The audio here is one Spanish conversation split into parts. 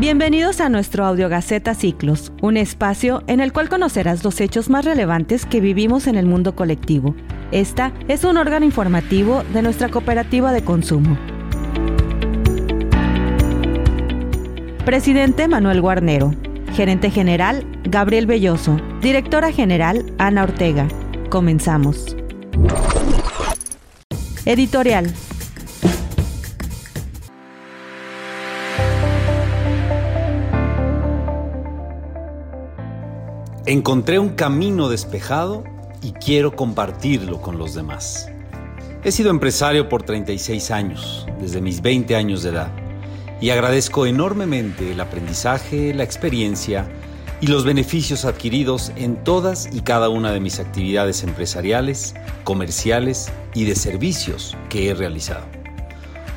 Bienvenidos a nuestro Audio Gaceta Ciclos, un espacio en el cual conocerás los hechos más relevantes que vivimos en el mundo colectivo. Esta es un órgano informativo de nuestra cooperativa de consumo. Presidente Manuel Guarnero. Gerente General Gabriel Belloso. Directora General Ana Ortega. Comenzamos. Editorial Encontré un camino despejado y quiero compartirlo con los demás. He sido empresario por 36 años, desde mis 20 años de edad, y agradezco enormemente el aprendizaje, la experiencia y los beneficios adquiridos en todas y cada una de mis actividades empresariales, comerciales y de servicios que he realizado.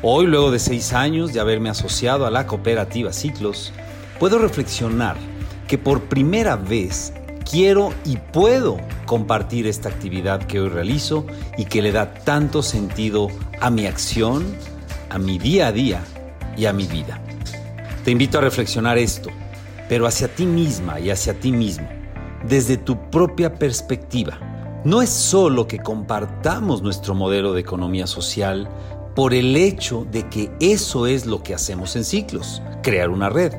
Hoy, luego de seis años de haberme asociado a la cooperativa Ciclos, puedo reflexionar que por primera vez quiero y puedo compartir esta actividad que hoy realizo y que le da tanto sentido a mi acción, a mi día a día y a mi vida. Te invito a reflexionar esto, pero hacia ti misma y hacia ti mismo, desde tu propia perspectiva. No es solo que compartamos nuestro modelo de economía social por el hecho de que eso es lo que hacemos en ciclos, crear una red.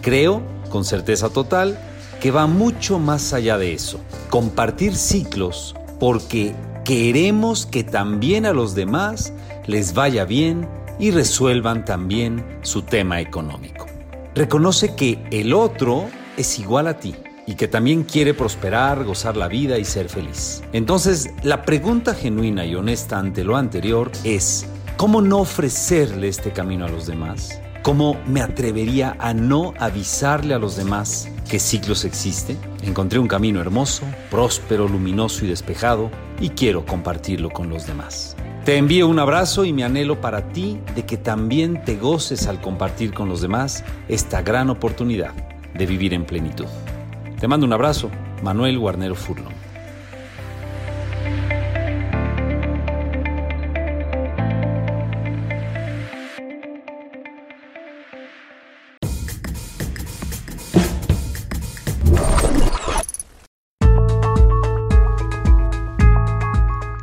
Creo, con certeza total, que va mucho más allá de eso. Compartir ciclos porque queremos que también a los demás les vaya bien y resuelvan también su tema económico. Reconoce que el otro es igual a ti y que también quiere prosperar, gozar la vida y ser feliz. Entonces, la pregunta genuina y honesta ante lo anterior es, ¿cómo no ofrecerle este camino a los demás? ¿Cómo me atrevería a no avisarle a los demás que ciclos existe? Encontré un camino hermoso, próspero, luminoso y despejado y quiero compartirlo con los demás. Te envío un abrazo y me anhelo para ti de que también te goces al compartir con los demás esta gran oportunidad de vivir en plenitud. Te mando un abrazo, Manuel Guarnero Furlong.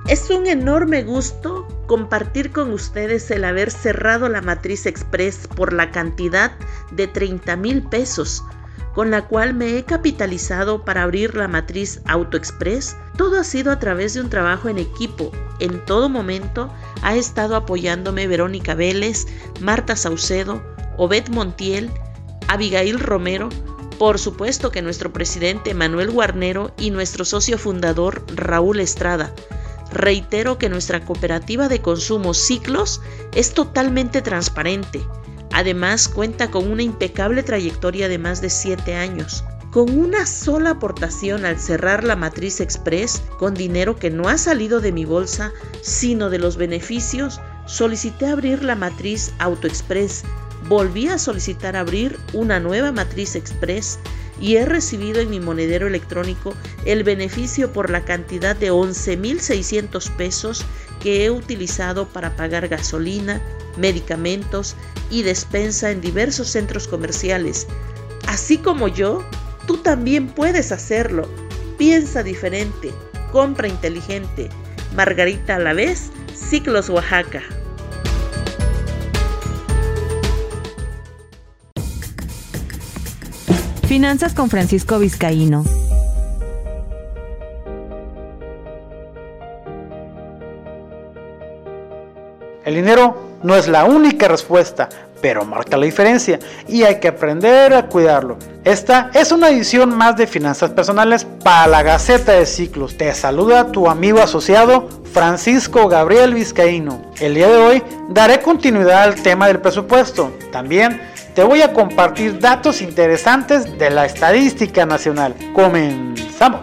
Es un enorme gusto compartir con ustedes el haber cerrado la matriz express por la cantidad de 30 mil pesos, con la cual me he capitalizado para abrir la matriz Auto Express. Todo ha sido a través de un trabajo en equipo. En todo momento ha estado apoyándome Verónica Vélez, Marta Saucedo, Obed Montiel, Abigail Romero, por supuesto que nuestro presidente Manuel Guarnero y nuestro socio fundador Raúl Estrada. Reitero que nuestra cooperativa de consumo Ciclos es totalmente transparente. Además, cuenta con una impecable trayectoria de más de 7 años. Con una sola aportación al cerrar la matriz express, con dinero que no ha salido de mi bolsa, sino de los beneficios, solicité abrir la matriz Auto Express. Volví a solicitar abrir una nueva matriz express y he recibido en mi monedero electrónico el beneficio por la cantidad de 11.600 pesos que he utilizado para pagar gasolina, medicamentos y despensa en diversos centros comerciales. Así como yo, tú también puedes hacerlo. Piensa diferente, compra inteligente. Margarita a la vez, Ciclos Oaxaca. Finanzas con Francisco Vizcaíno. El dinero no es la única respuesta, pero marca la diferencia y hay que aprender a cuidarlo. Esta es una edición más de Finanzas Personales para la Gaceta de Ciclos. Te saluda tu amigo asociado Francisco Gabriel Vizcaíno. El día de hoy daré continuidad al tema del presupuesto. También te voy a compartir datos interesantes de la estadística nacional. Comenzamos.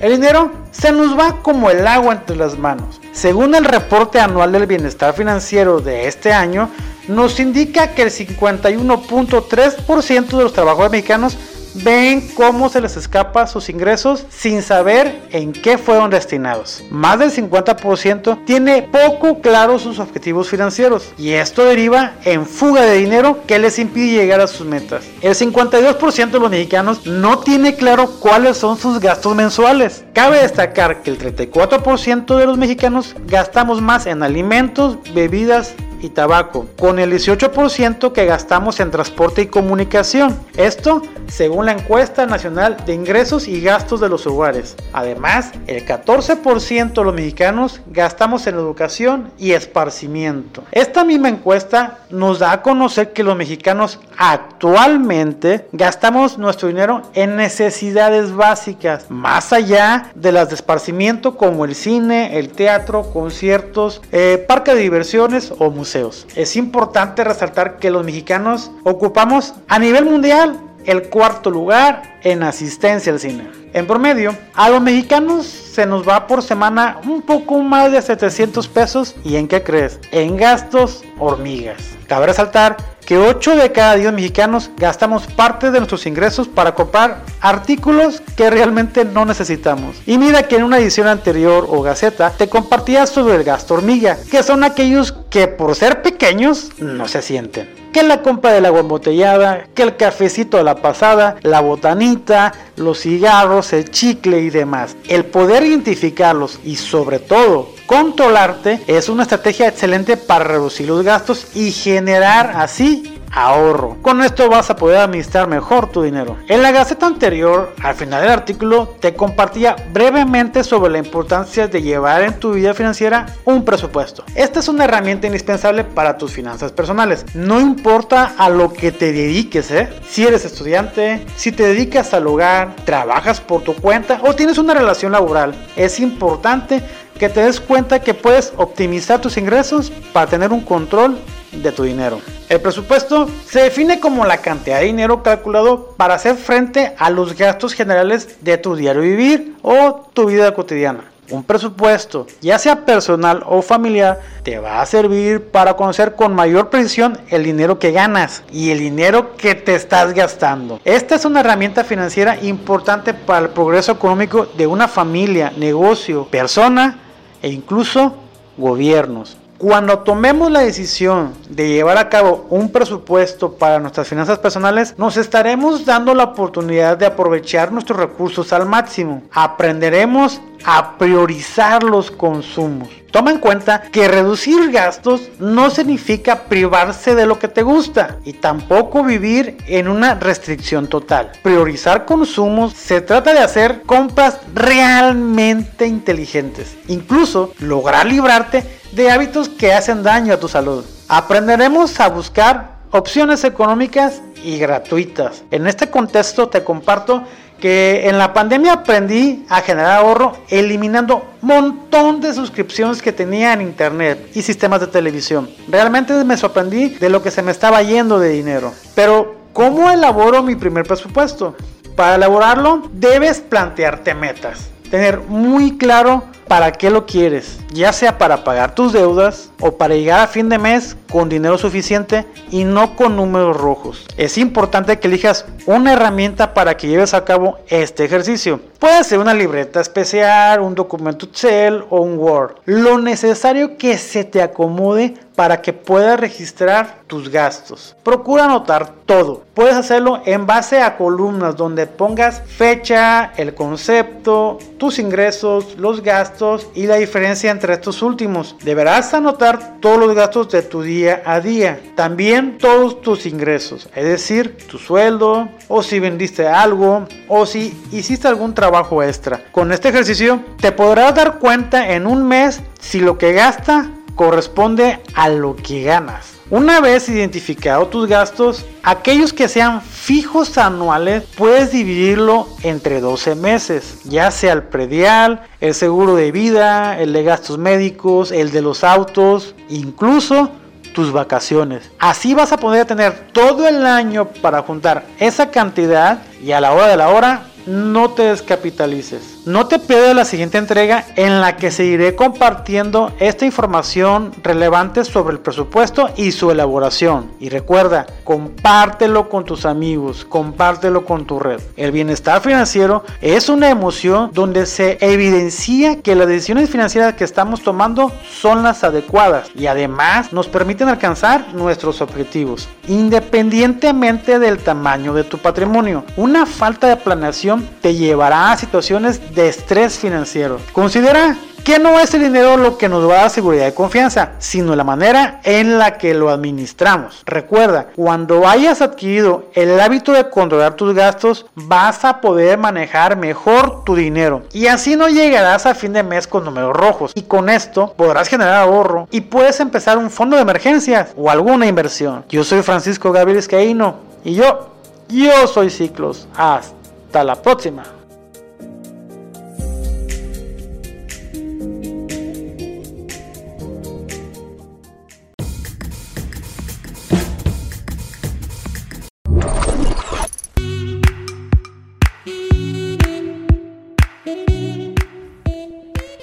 El dinero se nos va como el agua entre las manos. Según el reporte anual del bienestar financiero de este año, nos indica que el 51.3% de los trabajadores mexicanos ven cómo se les escapa sus ingresos sin saber en qué fueron destinados. Más del 50% tiene poco claro sus objetivos financieros y esto deriva en fuga de dinero que les impide llegar a sus metas. El 52% de los mexicanos no tiene claro cuáles son sus gastos mensuales. Cabe destacar que el 34% de los mexicanos gastamos más en alimentos, bebidas y tabaco, con el 18% que gastamos en transporte y comunicación. Esto según la encuesta nacional de ingresos y gastos de los hogares. Además, el 14% de los mexicanos gastamos en educación y esparcimiento. Esta misma encuesta nos da a conocer que los mexicanos actualmente gastamos nuestro dinero en necesidades básicas, más allá de las de esparcimiento como el cine, el teatro, conciertos, eh, parque de diversiones o museos. Es importante resaltar que los mexicanos ocupamos a nivel mundial el cuarto lugar en asistencia al cine. En promedio, a los mexicanos se nos va por semana un poco más de 700 pesos. ¿Y en qué crees? En gastos hormigas. Cabe resaltar que 8 de cada 10 mexicanos gastamos parte de nuestros ingresos para comprar artículos que realmente no necesitamos. Y mira que en una edición anterior o gaceta te compartía sobre el gasto hormiga, que son aquellos que por ser pequeños no se sienten. Que la compra del agua embotellada, que el cafecito de la pasada, la botanita, los cigarros, el chicle y demás. El poder identificarlos y sobre todo controlarte es una estrategia excelente para reducir los gastos y generar así ahorro. Con esto vas a poder administrar mejor tu dinero. En la gaceta anterior, al final del artículo, te compartía brevemente sobre la importancia de llevar en tu vida financiera un presupuesto. Esta es una herramienta indispensable para tus finanzas personales. No importa a lo que te dediques, ¿eh? si eres estudiante, si te dedicas al hogar, trabajas por tu cuenta o tienes una relación laboral, es importante que te des cuenta que puedes optimizar tus ingresos para tener un control de tu dinero. El presupuesto se define como la cantidad de dinero calculado para hacer frente a los gastos generales de tu diario vivir o tu vida cotidiana. Un presupuesto, ya sea personal o familiar, te va a servir para conocer con mayor precisión el dinero que ganas y el dinero que te estás gastando. Esta es una herramienta financiera importante para el progreso económico de una familia, negocio, persona e incluso gobiernos. Cuando tomemos la decisión de llevar a cabo un presupuesto para nuestras finanzas personales, nos estaremos dando la oportunidad de aprovechar nuestros recursos al máximo. Aprenderemos a priorizar los consumos. Toma en cuenta que reducir gastos no significa privarse de lo que te gusta y tampoco vivir en una restricción total. Priorizar consumos se trata de hacer compras realmente inteligentes, incluso lograr librarte de hábitos que hacen daño a tu salud. Aprenderemos a buscar opciones económicas y gratuitas. En este contexto te comparto que en la pandemia aprendí a generar ahorro eliminando montón de suscripciones que tenía en internet y sistemas de televisión. Realmente me sorprendí de lo que se me estaba yendo de dinero. Pero, ¿cómo elaboro mi primer presupuesto? Para elaborarlo debes plantearte metas. Tener muy claro para qué lo quieres, ya sea para pagar tus deudas o para llegar a fin de mes con dinero suficiente y no con números rojos. Es importante que elijas una herramienta para que lleves a cabo este ejercicio. Puede ser una libreta especial, un documento Excel o un Word. Lo necesario que se te acomode para que puedas registrar tus gastos. Procura anotar todo. Puedes hacerlo en base a columnas donde pongas fecha, el concepto, tus ingresos, los gastos y la diferencia entre estos últimos. Deberás anotar todos los gastos de tu día a día. También todos tus ingresos, es decir, tu sueldo o si vendiste algo o si hiciste algún trabajo extra. Con este ejercicio te podrás dar cuenta en un mes si lo que gasta corresponde a lo que ganas. Una vez identificado tus gastos, aquellos que sean fijos anuales, puedes dividirlo entre 12 meses, ya sea el predial, el seguro de vida, el de gastos médicos, el de los autos, incluso tus vacaciones. Así vas a poder tener todo el año para juntar esa cantidad y a la hora de la hora no te descapitalices. No te pierdas la siguiente entrega en la que seguiré compartiendo esta información relevante sobre el presupuesto y su elaboración. Y recuerda, compártelo con tus amigos, compártelo con tu red. El bienestar financiero es una emoción donde se evidencia que las decisiones financieras que estamos tomando son las adecuadas y además nos permiten alcanzar nuestros objetivos, independientemente del tamaño de tu patrimonio. Una falta de planeación te llevará a situaciones de estrés financiero. Considera que no es el dinero lo que nos va a dar seguridad y confianza, sino la manera en la que lo administramos. Recuerda, cuando hayas adquirido el hábito de controlar tus gastos, vas a poder manejar mejor tu dinero y así no llegarás a fin de mes con números rojos y con esto podrás generar ahorro y puedes empezar un fondo de emergencias o alguna inversión. Yo soy Francisco Gabriel Escaíno y yo, yo soy Ciclos. Hasta la próxima.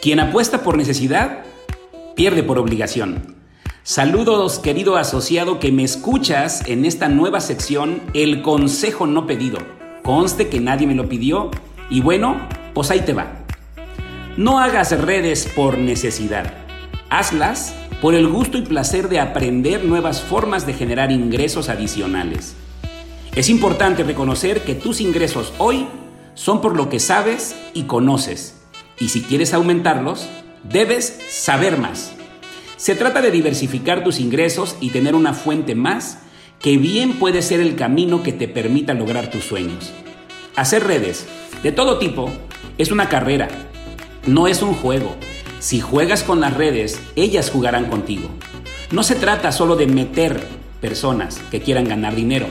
Quien apuesta por necesidad, pierde por obligación. Saludos querido asociado que me escuchas en esta nueva sección El Consejo No Pedido. Conste que nadie me lo pidió y bueno, pues ahí te va. No hagas redes por necesidad. Hazlas por el gusto y placer de aprender nuevas formas de generar ingresos adicionales. Es importante reconocer que tus ingresos hoy son por lo que sabes y conoces y si quieres aumentarlos, debes saber más. Se trata de diversificar tus ingresos y tener una fuente más que bien puede ser el camino que te permita lograr tus sueños. Hacer redes de todo tipo es una carrera, no es un juego. Si juegas con las redes, ellas jugarán contigo. No se trata solo de meter personas que quieran ganar dinero.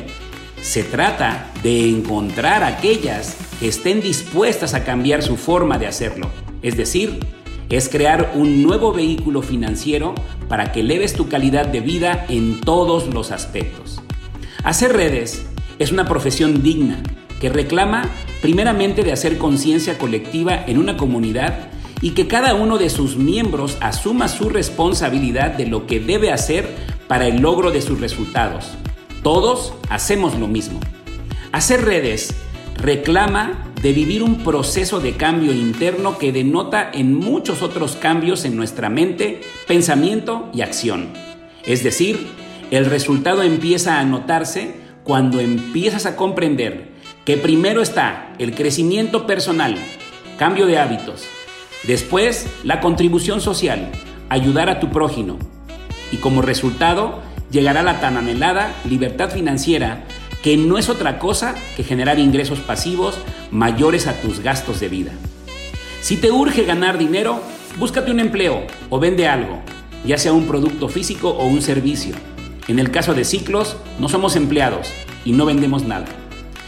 Se trata de encontrar aquellas que estén dispuestas a cambiar su forma de hacerlo. Es decir, es crear un nuevo vehículo financiero para que eleves tu calidad de vida en todos los aspectos. Hacer redes es una profesión digna que reclama primeramente de hacer conciencia colectiva en una comunidad y que cada uno de sus miembros asuma su responsabilidad de lo que debe hacer para el logro de sus resultados. Todos hacemos lo mismo. Hacer redes reclama de vivir un proceso de cambio interno que denota en muchos otros cambios en nuestra mente, pensamiento y acción. Es decir, el resultado empieza a notarse cuando empiezas a comprender que primero está el crecimiento personal, cambio de hábitos, después la contribución social, ayudar a tu prójimo y como resultado llegará la tan anhelada libertad financiera que no es otra cosa que generar ingresos pasivos mayores a tus gastos de vida. Si te urge ganar dinero, búscate un empleo o vende algo, ya sea un producto físico o un servicio. En el caso de Ciclos, no somos empleados y no vendemos nada.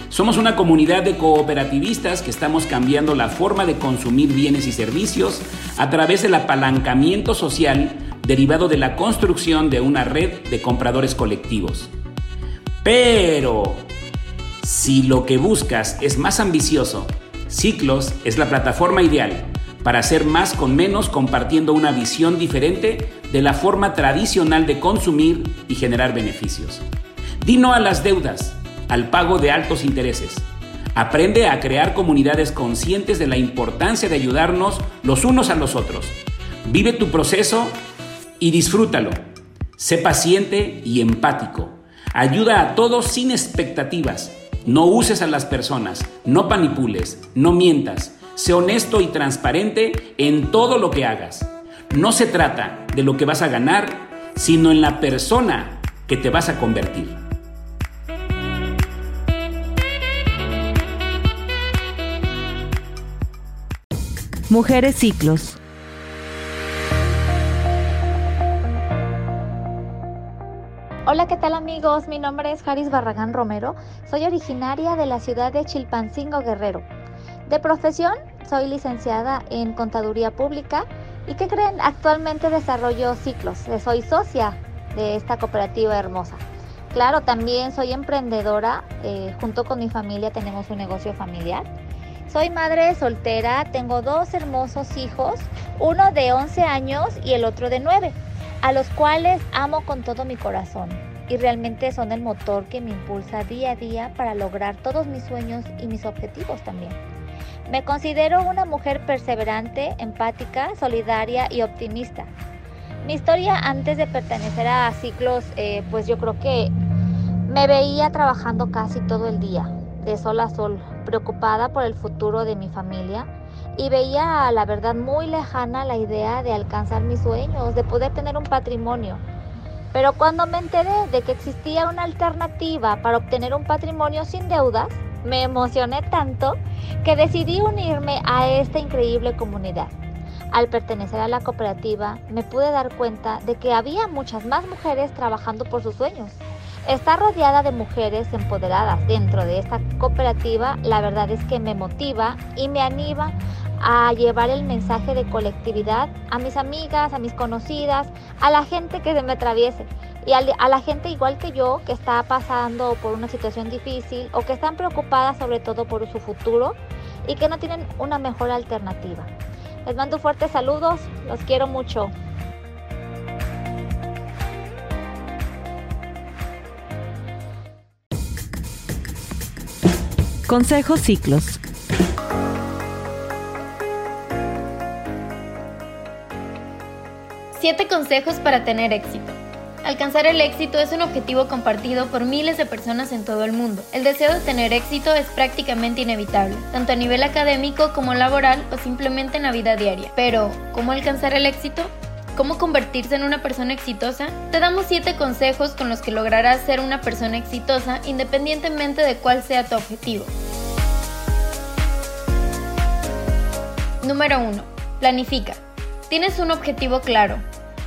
Somos una comunidad de cooperativistas que estamos cambiando la forma de consumir bienes y servicios a través del apalancamiento social derivado de la construcción de una red de compradores colectivos. Pero, si lo que buscas es más ambicioso, Ciclos es la plataforma ideal para hacer más con menos compartiendo una visión diferente de la forma tradicional de consumir y generar beneficios. Dino a las deudas, al pago de altos intereses. Aprende a crear comunidades conscientes de la importancia de ayudarnos los unos a los otros. Vive tu proceso y disfrútalo. Sé paciente y empático. Ayuda a todos sin expectativas. No uses a las personas, no manipules, no mientas. Sé honesto y transparente en todo lo que hagas. No se trata de lo que vas a ganar, sino en la persona que te vas a convertir. Mujeres Ciclos Hola, ¿qué tal amigos? Mi nombre es Haris Barragán Romero. Soy originaria de la ciudad de Chilpancingo, Guerrero. De profesión, soy licenciada en Contaduría Pública y ¿qué creen? Actualmente desarrollo ciclos. Soy socia de esta cooperativa hermosa. Claro, también soy emprendedora. Eh, junto con mi familia tenemos un negocio familiar. Soy madre soltera, tengo dos hermosos hijos, uno de 11 años y el otro de 9, a los cuales amo con todo mi corazón y realmente son el motor que me impulsa día a día para lograr todos mis sueños y mis objetivos también. Me considero una mujer perseverante, empática, solidaria y optimista. Mi historia antes de pertenecer a ciclos, eh, pues yo creo que me veía trabajando casi todo el día, de sol a sol, preocupada por el futuro de mi familia y veía la verdad muy lejana la idea de alcanzar mis sueños, de poder tener un patrimonio. Pero cuando me enteré de que existía una alternativa para obtener un patrimonio sin deudas, me emocioné tanto que decidí unirme a esta increíble comunidad. Al pertenecer a la cooperativa me pude dar cuenta de que había muchas más mujeres trabajando por sus sueños. Estar rodeada de mujeres empoderadas dentro de esta cooperativa, la verdad es que me motiva y me anima a llevar el mensaje de colectividad a mis amigas, a mis conocidas, a la gente que se me atraviese y a, la gente igual que yo que está pasando por una situación difícil o que están preocupadas sobre todo por su futuro y que no tienen una mejor alternativa. Les mando fuertes saludos, los quiero mucho. Consejos Ciclos. Siete consejos para tener éxito. Alcanzar el éxito es un objetivo compartido por miles de personas en todo el mundo. El deseo de tener éxito es prácticamente inevitable, tanto a nivel académico como laboral o simplemente en la vida diaria. Pero, ¿cómo alcanzar el éxito? ¿Cómo convertirse en una persona exitosa? Te damos 7 consejos con los que lograrás ser una persona exitosa independientemente de cuál sea tu objetivo. Número 1. Planifica. Tienes un objetivo claro,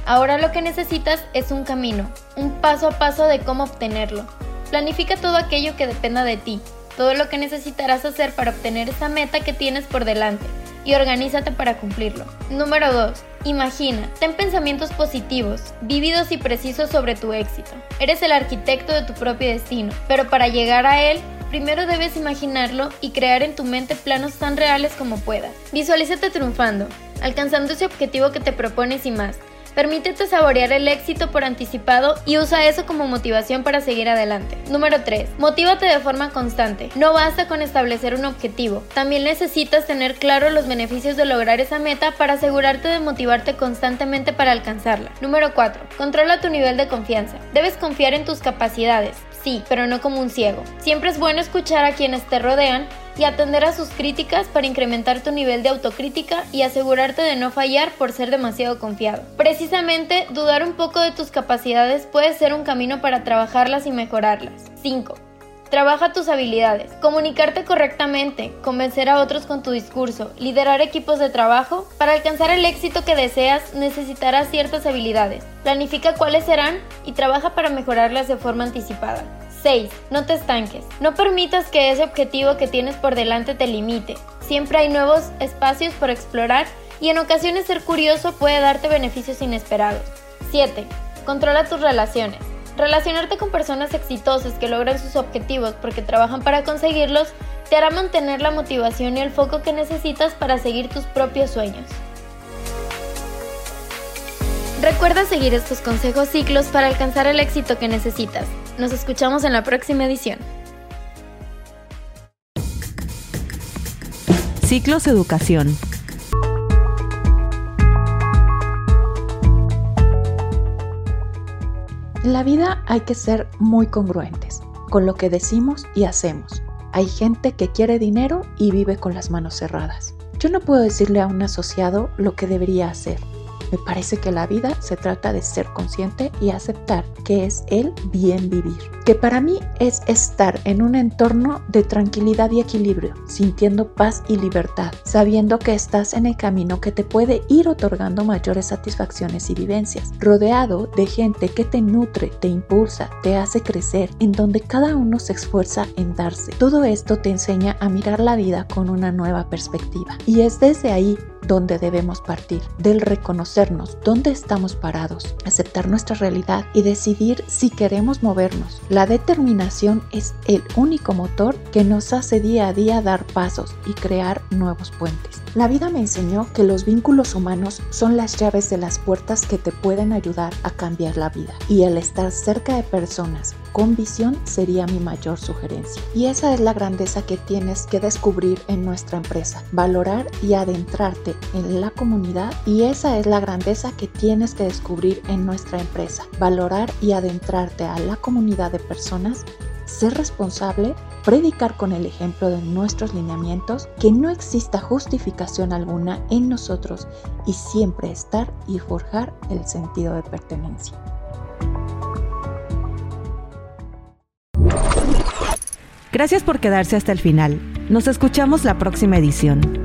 Ahora lo que necesitas es un camino, un paso a paso de cómo obtenerlo. Planifica todo aquello que dependa de ti, todo lo que necesitarás hacer para obtener esa meta que tienes por delante y organízate para cumplirlo. Número 2. Imagina, ten pensamientos positivos, vívidos y precisos sobre tu éxito. Eres el arquitecto de tu propio destino, pero para llegar a él, primero debes imaginarlo y crear en tu mente planos tan reales como puedas. Visualízate triunfando, alcanzando ese objetivo que te propones y más. Permítete saborear el éxito por anticipado y usa eso como motivación para seguir adelante. Número 3. Motívate de forma constante. No basta con establecer un objetivo. También necesitas tener claro los beneficios de lograr esa meta para asegurarte de motivarte constantemente para alcanzarla. Número 4. Controla tu nivel de confianza. Debes confiar en tus capacidades. Sí, pero no como un ciego. Siempre es bueno escuchar a quienes te rodean y atender a sus críticas para incrementar tu nivel de autocrítica y asegurarte de no fallar por ser demasiado confiado. Precisamente, dudar un poco de tus capacidades puede ser un camino para trabajarlas y mejorarlas. 5. Trabaja tus habilidades. Comunicarte correctamente, convencer a otros con tu discurso, liderar equipos de trabajo. Para alcanzar el éxito que deseas necesitarás ciertas habilidades. Planifica cuáles serán y trabaja para mejorarlas de forma anticipada. 6. No te estanques. No permitas que ese objetivo que tienes por delante te limite. Siempre hay nuevos espacios por explorar y en ocasiones ser curioso puede darte beneficios inesperados. 7. Controla tus relaciones. Relacionarte con personas exitosas que logran sus objetivos porque trabajan para conseguirlos te hará mantener la motivación y el foco que necesitas para seguir tus propios sueños. Recuerda seguir estos consejos ciclos para alcanzar el éxito que necesitas. Nos escuchamos en la próxima edición. Ciclos Educación. En la vida hay que ser muy congruentes con lo que decimos y hacemos. Hay gente que quiere dinero y vive con las manos cerradas. Yo no puedo decirle a un asociado lo que debería hacer me parece que la vida se trata de ser consciente y aceptar que es el bien vivir, que para mí es estar en un entorno de tranquilidad y equilibrio, sintiendo paz y libertad, sabiendo que estás en el camino que te puede ir otorgando mayores satisfacciones y vivencias, rodeado de gente que te nutre, te impulsa, te hace crecer, en donde cada uno se esfuerza en darse. Todo esto te enseña a mirar la vida con una nueva perspectiva y es desde ahí dónde debemos partir, del dónde estamos parados, aceptar nuestra realidad y decidir si queremos movernos. La determinación es el único motor que nos hace día a día dar pasos y crear nuevos puentes. La vida me enseñó que los vínculos humanos son las llaves de las puertas que te pueden ayudar a cambiar la vida y el estar cerca de personas con visión sería mi mayor sugerencia. Y esa es la grandeza que tienes que descubrir en nuestra empresa, valorar y adentrarte en la comunidad y esa es la grandeza que tienes que descubrir en nuestra empresa, valorar y adentrarte a la comunidad de personas, ser responsable, predicar con el ejemplo de nuestros lineamientos, que no exista justificación alguna en nosotros y siempre estar y forjar el sentido de pertenencia. Gracias por quedarse hasta el final. Nos escuchamos la próxima edición.